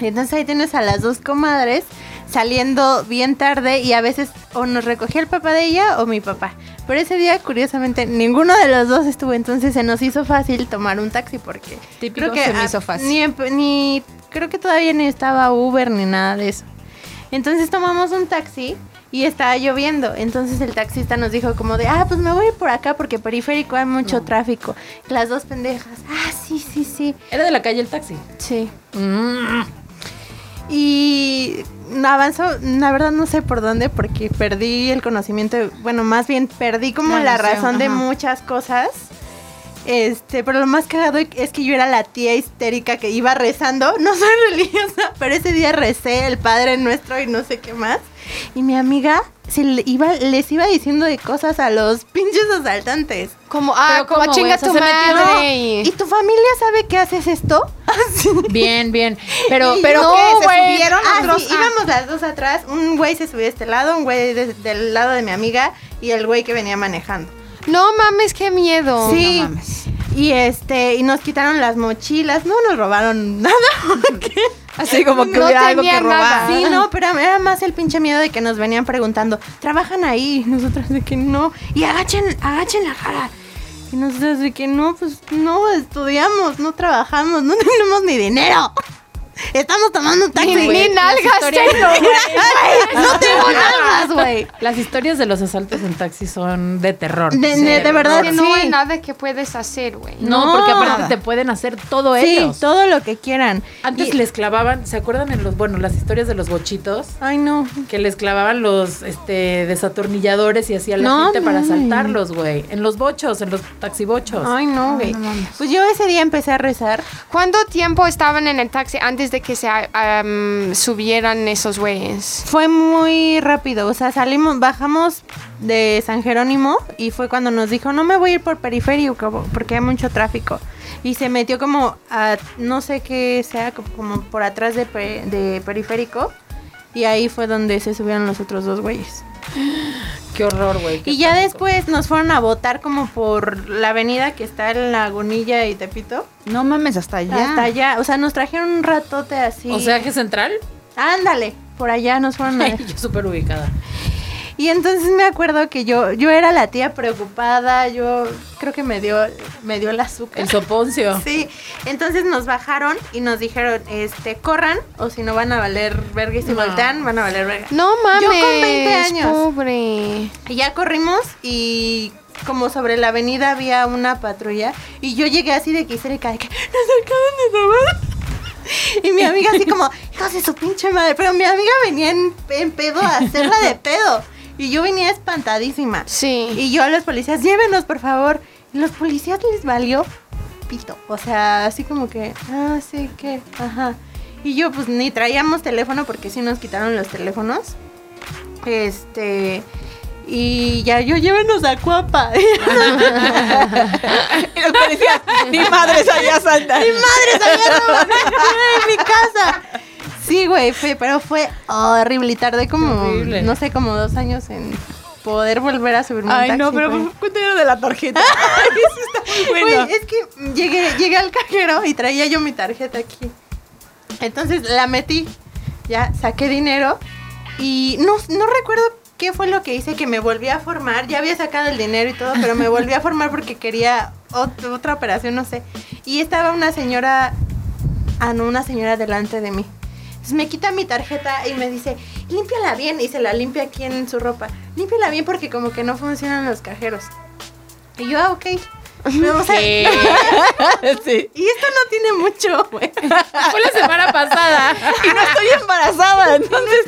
Y entonces ahí tienes a las dos comadres saliendo bien tarde y a veces o nos recogía el papá de ella o mi papá. Pero ese día, curiosamente, ninguno de los dos estuvo, entonces se nos hizo fácil tomar un taxi porque Típico, se me hizo fácil. Ni, ni- creo que todavía ni estaba Uber ni nada de eso. Entonces tomamos un taxi y estaba lloviendo. Entonces el taxista nos dijo como de, ah, pues me voy por acá porque periférico hay mucho tráfico. Las dos pendejas, ah, sí, sí, sí. Era de la calle el taxi. Sí. Mm. Y avanzó, la verdad no sé por dónde, porque perdí el conocimiento, bueno, más bien perdí como La la noción, razón de muchas cosas. Este, pero lo más cagado es que yo era la tía histérica que iba rezando. [laughs] No soy religiosa, pero ese día recé el Padre Nuestro y no sé qué más. Y mi amiga se le iba, les iba diciendo de cosas a los [laughs] pinches asaltantes. Como, ah, Pero como ¿cómo, chinga tu madre. ¿Y y- tu familia sabe que haces esto? [laughs] Bien, bien. Pero, Y Pero no, ¿qué? ¿Se güey. subieron Ah, otros? sí, Ah. íbamos las dos atrás. Un güey se subía de este lado, un güey de- del lado de mi amiga y el güey que venía manejando. No mames, qué miedo. Sí. No mames. Y este, y nos quitaron las mochilas. No nos robaron [laughs] nada. porque- Así como que No hubiera algo que nada. robar. Sí, no, pero era más el pinche miedo de que nos venían preguntando, ¿trabajan ahí? Nosotros de que no. Y agachen, agachen la cara. Y nosotros de que no, pues no, estudiamos, no trabajamos, no [laughs] tenemos ni dinero. Estamos tomando un taxi. Ni, ni nalgas historias- tengo, güey. [laughs] No tengo nalgas, güey. las historias de los asaltos en taxi son de terror. De- Sí, de- de verdad, Que no sí. hay nada que puedes hacer, güey. No, No. porque aparte te pueden hacer todo Sí, ellos. todo lo que quieran. Antes Y- les clavaban, ¿se acuerdan en los, bueno, las historias de los bochitos? Ay, no. Que les clavaban los este, desatornilladores y hacían la No gente para asaltarlos, güey. En los bochos, en los taxibochos. Ay, no, güey. Pues yo ese día empecé a rezar. ¿Cuánto tiempo estaban en el taxi antes de que se am, subieran esos güeyes? Fue muy rápido, o sea, salimos, bajamos de San Jerónimo y fue cuando nos dijo, no me voy a ir por periférico porque hay mucho tráfico. Y se metió como a, no sé qué sea, co- como por atrás de, pe- de periférico. Y ahí fue donde se subieron los otros dos güeyes. Qué horror, güey. Y ya pánico. después nos fueron a votar como por la avenida que está en Lagunilla y Tepito. No mames, hasta allá. Hasta allá, o sea, nos trajeron un ratote así. O sea, que central. Ándale, por allá nos fueron a... [laughs] Ay, yo súper ubicada. Y entonces me acuerdo que yo, yo era la tía preocupada, yo creo que me dio, me dio el azúcar. El soponcio. [laughs] Sí, entonces nos bajaron y nos dijeron, este, corran, o si no van a valer verga y si No. voltean, van a valer verga. No mames. Yo con 20 años. Pobre. Y ya corrimos y como sobre la avenida había una patrulla y yo llegué así de que histérica de que nos acaban de robar. [laughs] Y mi amiga así como, hijos de su pinche madre, pero mi amiga venía en, en pedo a hacerla de pedo. Y yo venía espantadísima. Sí. Y yo a los policías, llévenos por favor. Y los policías les valió pito. O sea, así como que, ah, sí, que, ajá. Y yo pues ni traíamos teléfono porque sí nos quitaron los teléfonos. Este... Y ya yo llévenos a Cuapa. [laughs] Y los policías, ni madre sabía saltar. ¡Mi madre sabía en [laughs] mi casa! Sí, güey, fue, pero fue horrible. Y tardé como, horrible. no sé, como dos años en poder volver a subirme a un Ay, no, taxi, pero güey. ¿cuánto era de la tarjeta? [laughs] Eso está muy bueno. Güey, es que llegué, llegué al cajero y traía yo mi tarjeta aquí. Entonces la metí, ya saqué dinero y no, no recuerdo qué fue lo que hice, que me volví a formar. Ya había sacado el dinero y todo, pero me volví a formar porque quería ot- otra operación, no sé. Y estaba una señora, ah, no, una señora delante de mí. Entonces me quita mi tarjeta y me dice, límpiala bien. Y se la limpia aquí en su ropa. Límpiala bien porque como que no funcionan los cajeros. Y yo, ah, ok. Vamos a- ¿Qué? Sí. Y esto no tiene mucho, güey. [laughs] Fue la semana pasada. Y no estoy embarazada, entonces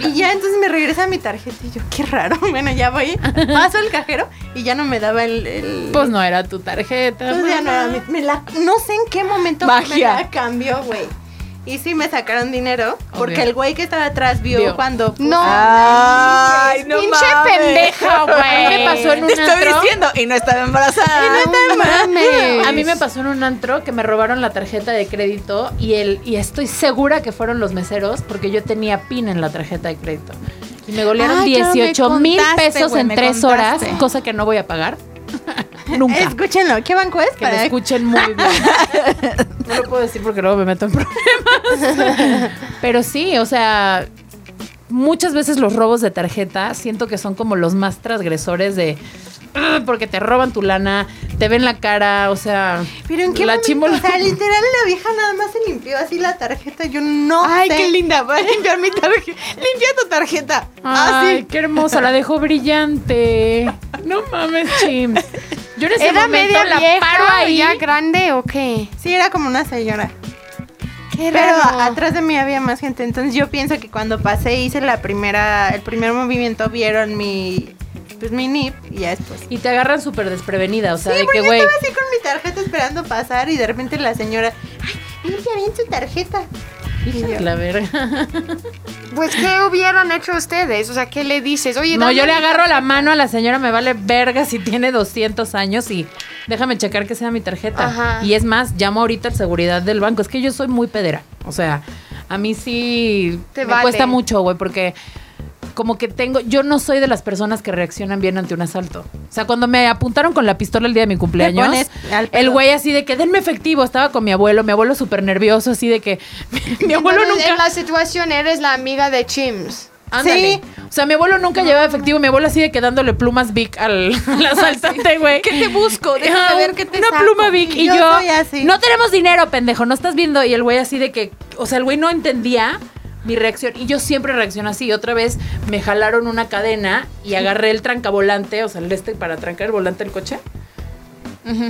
[laughs] Y ya entonces me regresa mi tarjeta y yo, qué raro. [laughs] Bueno, ya voy, paso el cajero y ya no me daba el... el- Pues no era tu tarjeta. Pues ya no era mi- me la- no sé en qué momento Magia. me la cambió, güey. Y sí me sacaron dinero porque Obvio. el güey que estaba atrás vio, Vio. cuando... No. Ay, no Pinche mames. pendeja, güey. me pasó en un Te estoy antro. diciendo, y no estaba embarazada. No mames. A mí me pasó en un antro que me robaron la tarjeta de crédito y el y estoy segura que fueron los meseros porque yo tenía PIN en la tarjeta de crédito. Y me golearon me 18 mil contaste, pesos güey, en me tres horas, contaste. cosa que no voy a pagar. [laughs] Nunca. Escúchenlo, ¿qué banco es? Que lo escuchen muy bien. [laughs] No lo puedo decir porque luego me meto en problemas. Pero sí, o sea, muchas veces los robos de tarjeta siento que son como los más transgresores de porque te roban tu lana, te ven la cara, o sea, Pero en qué la momento, chimbola- o sea, literal la vieja nada más se limpió así la tarjeta, yo no Ay, sé. qué linda. Voy a limpiar mi tarjeta. Limpia tu tarjeta. Ay, Así. qué hermosa, la dejó brillante. No mames, Chim. Yo en ese ¿Era momento media la vieja paro ahí. ya grande o qué? Sí, era como una señora. Qué Pero raro. atrás de mí había más gente, entonces yo pienso que cuando pasé hice la primera, el primer movimiento, vieron mi, pues mi nip y ya después. Y te agarran súper desprevenida, o sea, sí, de que, güey, estaba así con mi tarjeta esperando pasar y de repente la señora, ay, limpia bien su tarjeta. Hija [laughs] de la verga. Pues, ¿qué hubieran hecho ustedes? O sea, ¿qué le dices? Oye, No, yo le agarro la mano a la señora, me vale verga si tiene 200 años y déjame checar que sea mi tarjeta. Ajá. Y es más, llamo ahorita a seguridad del banco. Es que yo soy muy pedera. O sea, a mí sí Te me vale. cuesta mucho, güey, porque como que tengo, yo no soy de las personas que reaccionan bien ante un asalto. O sea, cuando me apuntaron con la pistola el día de mi cumpleaños, el güey así de que denme efectivo, estaba con mi abuelo, mi abuelo súper nervioso, así de que [laughs] mi abuelo Entonces, nunca... En la situación eres la amiga de Chims. Ándale. Sí. O sea, mi abuelo nunca llevaba efectivo. Mi abuelo sigue quedándole plumas Vic al, [laughs] al asaltante, güey. ¿Qué te busco? Déjame ver qué te Una saco. pluma Vic. Y Yo yo, soy así. no tenemos dinero, pendejo. No estás viendo. Y el güey así de que, o sea, el güey no entendía mi reacción. Y yo siempre reacciono así. Otra vez me jalaron una cadena y agarré el trancavolante, o sea, el este para trancar el volante del coche.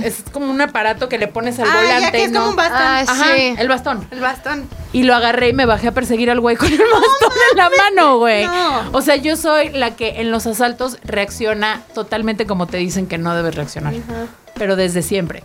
Es como un aparato que le pones al Ah, volante. ya que es ¿no? como un bastón. Ah, Ajá, sí. el bastón. El bastón. Y lo agarré y me bajé a perseguir al güey con el bastón en la mano, güey. No. O sea, yo soy la que en los asaltos reacciona totalmente como te dicen que no debes reaccionar. Pero desde siempre.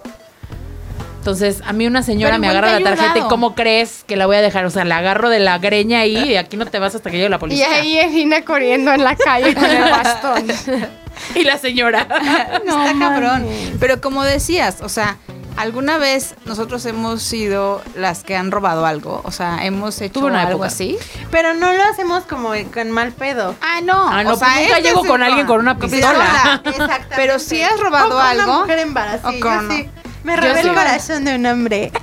Entonces, a mí una señora Pero me agarra la tarjeta y. ¿cómo crees que la voy a dejar? O sea, la agarro de la greña ahí y aquí no te vas hasta que llegue la Y policía. ahí Egina corriendo en la calle con el bastón. [laughs] Y la señora. [laughs] Está cabrón. Pero como decías, o sea, alguna vez nosotros hemos sido las que han robado algo. O sea, hemos hecho una algo época. así. Pero no lo hacemos como con mal pedo. Ah, no. Ah, no, o sea, pues nunca este llego con alguien con una pistola. Exactamente. Pero si has robado O con algo, Una mujer embarazada. o con- Yo sí. Me Yo robé el corazón de un hombre. [laughs]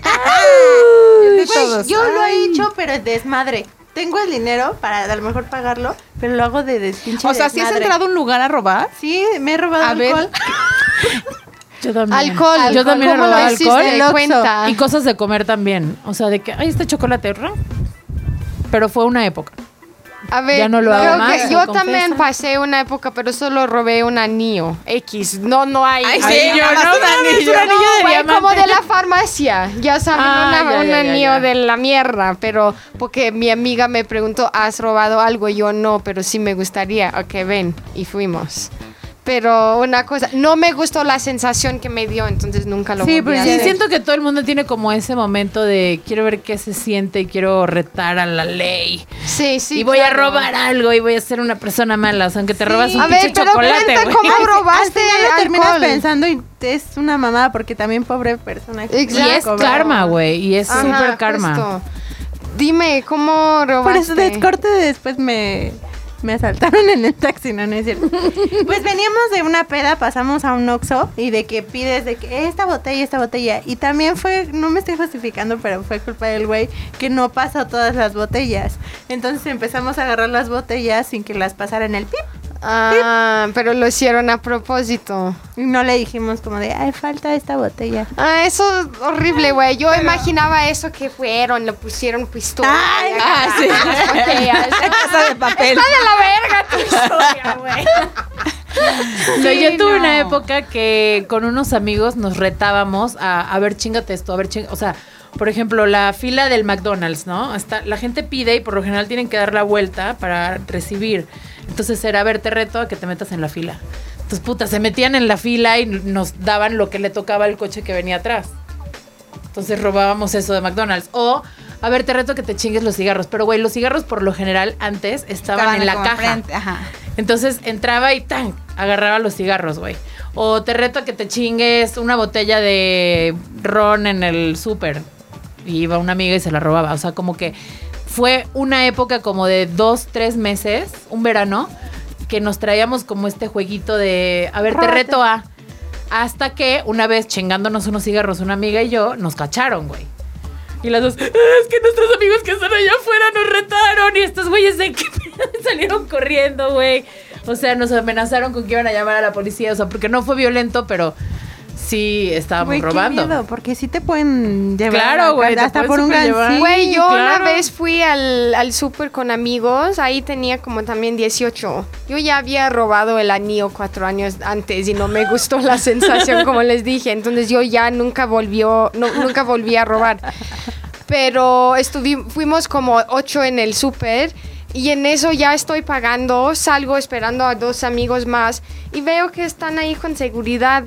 Güey, todos. yo lo he hecho, pero es desmadre. Tengo el dinero para a lo mejor pagarlo, pero lo hago de, de pinche O sea, si has desmadre. entrado a un lugar a robar. Sí, me he robado A ver. alcohol. [laughs] Yo también. Alcohol. Yo también he ¿Cómo lo robado hiciste? alcohol. El Oxxo. Cuenta. Y cosas de comer también. O sea, de que, ay, este chocolate, ¿ra? Pero fue una época. A ver, Ya no lo hago creo más, que lo yo también pasé una época, pero solo robé un anillo X. No, no hay. Ay, sí, yo no un anillo. un anillo de güey, como de la farmacia, ya saben, Ah, una- ya, un ya, anillo ya. de la mierda, pero porque mi amiga me preguntó, ¿has robado algo? Yo no, pero sí me gustaría. Ok, ven, y fuimos. Pero una cosa, no me gustó la sensación que me dio, entonces nunca lo Sí, volví a Sí, hacer. siento que todo el mundo tiene como ese momento de quiero ver qué se siente y quiero retar a la ley. Sí, sí. y voy a robar algo y voy a ser una persona mala. O sea, aunque te robas un A pinche ver, pero chocolate, cuenta güey. cómo [laughs] Al robaste lo terminas pensando y es una mamada porque también pobre persona. Y es karma, güey. Y es súper karma. justo. Dime, ¿cómo robaste? Por eso de corte después me, me asaltaron en el taxi, no, no es cierto. [laughs] Pues veníamos de una peda, pasamos a un Oxxo y de que pides de que esta botella, esta botella. Y también fue, no me estoy justificando, pero fue culpa del güey que no pasó todas las botellas. Entonces empezamos a agarrar las botellas sin que las pasara en el pip. Ah, pero lo hicieron a propósito. Y no le dijimos como de, ay, falta esta botella. Ah, eso es horrible, güey. Yo imaginaba eso que fueron, le pusieron pistola. Ay, ah, sí. las botellas. [laughs] Casa de papel. Está de la verga tu [laughs] historia, güey. No, Sí, yo tuve no. una época que con unos amigos nos retábamos a, a ver, chingate esto, a ver, ching- o sea, por ejemplo, la fila del McDonald's, ¿no? Hasta la gente pide y por lo general tienen que dar la vuelta para recibir. Entonces era, a ver, te reto a que te metas en la fila. Entonces, puta, se metían en la fila y nos daban lo que le tocaba al coche que venía atrás. Entonces robábamos eso de McDonald's. O, a ver, te reto a que te chingues los cigarros. Pero, güey, los cigarros por lo general antes estaban, en la caja. enfrente, Ajá. Entonces entraba y ¡tan! agarraba los cigarros, güey. O te reto a que te chingues una botella de ron en el súper. Y iba una amiga y se la robaba. O sea, como que fue una época como de dos, tres meses, un verano, que nos traíamos como este jueguito de, a ver, te reto a... Hasta que una vez chingándonos unos cigarros, una amiga y yo, nos cacharon, güey. Y las dos, "Ah, es que nuestros amigos que están allá afuera nos retaron y estos güeyes de que [laughs] salieron corriendo, güey. O sea, nos amenazaron con que iban a llamar a la policía, o sea, porque no fue violento, pero sí estábamos qué robando. miedo, porque sí te pueden llevar Claro, güey, hasta por un. Güey, yo claro. una vez fui al, al súper con amigos, ahí tenía como también 18. Yo ya había robado el anillo cuatro años antes y no me gustó la sensación, como les dije. Entonces yo ya nunca volvió, no, nunca volví a robar. Pero estuvi- fuimos como ocho en el súper y en eso ya estoy pagando, salgo esperando a dos amigos más y veo que están ahí con seguridad.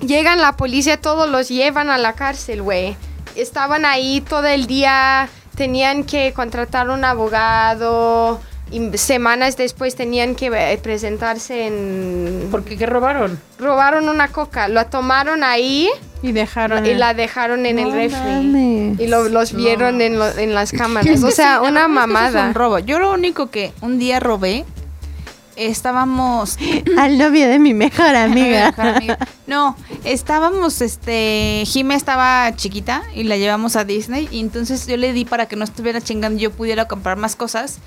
Llegan la policía, todos los llevan a la cárcel, güey. Estaban ahí todo el día tenían que contratar un abogado y semanas después tenían que eh, presentarse en... ¿Por qué? ¿Qué robaron? Robaron una coca, la tomaron ahí Y dejaron. y la dejaron en el refri. mames. Y lo- los vieron en, lo- en las [laughs] cámaras. O sea, [laughs] una es mamada. un robo. Yo lo único que un día robé, estábamos [gasps] Al novio de mi mejor [laughs] amiga. Mejor amiga. No, estábamos, este, Jime estaba chiquita y la llevamos a Disney y entonces yo le di para que no estuviera chingando y yo pudiera comprar más cosas,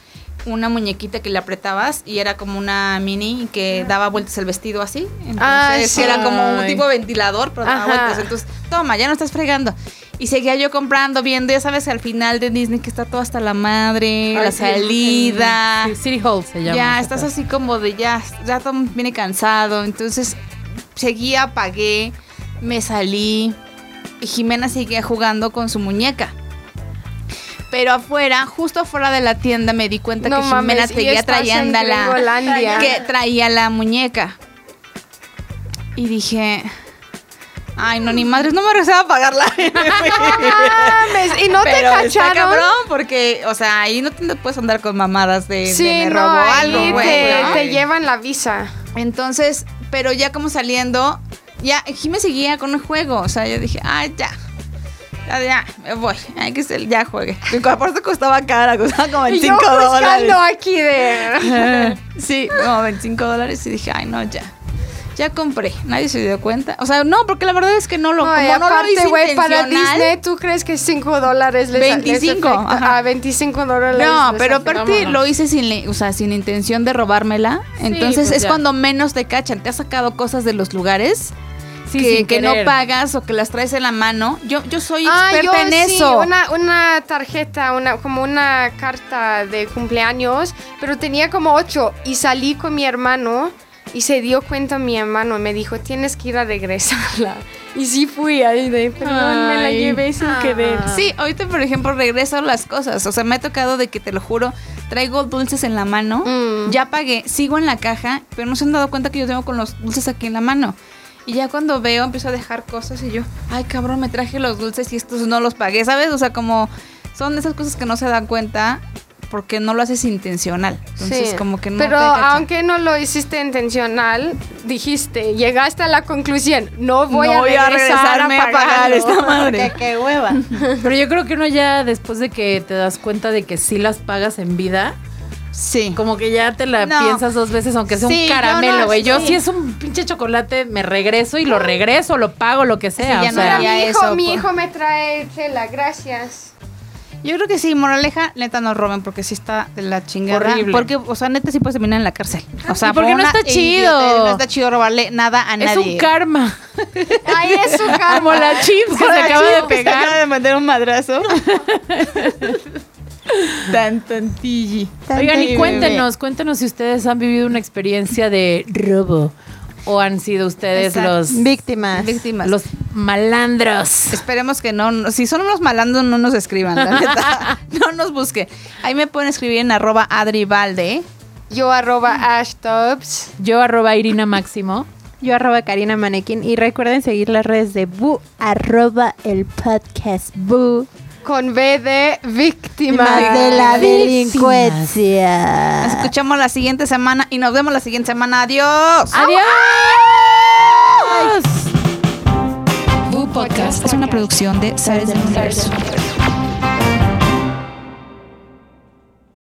una muñequita que le apretabas y era como una mini que daba vueltas el vestido así. Entonces Ah, sí. era como un tipo ventilador, pero daba Ajá. vueltas. Entonces, toma, ya no estás fregando. Y seguía yo comprando, viendo, ya sabes, al final de Disney que está todo hasta la madre, Ay, la sí. salida. Sí, City Hall se llama. Ya, estás así como de ya, ya todo viene cansado. Entonces seguía, pagué, me salí. Y Jimena seguía jugando con su muñeca. Pero afuera, justo afuera de la tienda, me di cuenta No que Jimena seguía estás en trayendo la, Gringolandia. que traía la muñeca. Y dije, ay, no, ni madres, no me regresaba a pagarla. Mames, [laughs] y no te Pero está cabrón, porque, o sea, ahí no te puedes andar con mamadas de, de Sí, me no, robó ahí algo, güey. te, ¿no? te llevan la visa. Entonces, pero ya como saliendo, ya Jimé seguía con el juego. O sea, yo dije, ay, ya. Ya, ya, me voy. Hay que ser, ya juegue. Y Aparte costaba cara, costaba como Y 25 yo dólares. aquí de... [laughs] Sí, como 25 dólares. Y dije, ay, no, ya. Ya compré. Nadie se dio cuenta. O sea, no, porque la verdad es que no lo, Ay, como no lo aparte, hice güey, para. Disney, ¿tú crees que 5 dólares les les 25, afecta? ajá. A 25 dólares. No, les pero aparte lo hice sin, o sea, sin intención de robármela. Entonces pues es ya. cuando menos te cachan. Te has sacado cosas de los lugares Sí, que, que no pagas o que las traes en la mano. Yo, yo soy Ah, experta yo en sí, eso. Una, una tarjeta, una, como una carta de cumpleaños, pero tenía como ocho y salí con mi hermano y se dio cuenta mi hermano y me dijo, tienes que ir a regresarla. [laughs] Y sí fui ahí de, perdón, me la llevé sin querer. Sí, ahorita por ejemplo regreso las cosas. O sea, me ha tocado de que te lo juro, traigo dulces en la mano, Mm. ya pagué, sigo en la caja, pero no se han dado cuenta que yo tengo con los dulces aquí en la mano. Y ya cuando veo, empiezo a dejar cosas y yo, ay cabrón, me traje los dulces y estos no los pagué, ¿sabes? O sea, como son esas cosas que no se dan cuenta porque no lo haces intencional. Entonces, Sí. como que no Pero te aunque no lo hiciste intencional, dijiste, llegaste a la conclusión, no voy, No a, voy a regresar regresarme a pagar pagarlo". esta [laughs] madre. Qué hueva. [laughs] Pero yo creo que uno ya después de que te das cuenta de que sí las pagas en vida, Sí. como que ya te la No. piensas dos veces, aunque sea Sí, un caramelo, güey. Yo, sí. si es un pinche chocolate, me regreso y lo regreso, lo pago, lo que sea. ya o no sea, mi hijo, eso, mi po. hijo me trae tela, gracias. Yo creo que sí, moraleja, neta no roben porque sí está de la chingada. Horrible. Porque, o sea, neta sí puedes terminar en la cárcel. O sea, ¿Y por qué por no está chido? No está chido robarle nada a es nadie. un karma. [laughs] Ay, es su karma. Como la chips que se acaba de que se acaba pegar. de meter un madrazo. [laughs] Tan tantilli. Oigan, y cuéntenos, cuéntenos si ustedes han vivido una experiencia de robo o han sido ustedes Exacto. los, Víctimas. Víctimas. los malandros. Esperemos que no, si son unos malandros no nos escriban, la neta. [laughs] no nos busquen. Ahí me pueden escribir en arroba adribalde. Yo arroba ashtubs. Yo arroba Irina Máximo. Yo arroba Karina Manequín. Y recuerden seguir las redes de Bu, arroba el podcast Bu. Con B de víctima. De la delincuencia. Nos escuchamos la siguiente semana y nos vemos la siguiente semana. Adiós. ¡Adiós! Bu Podcast es una producción de Sares del Universo.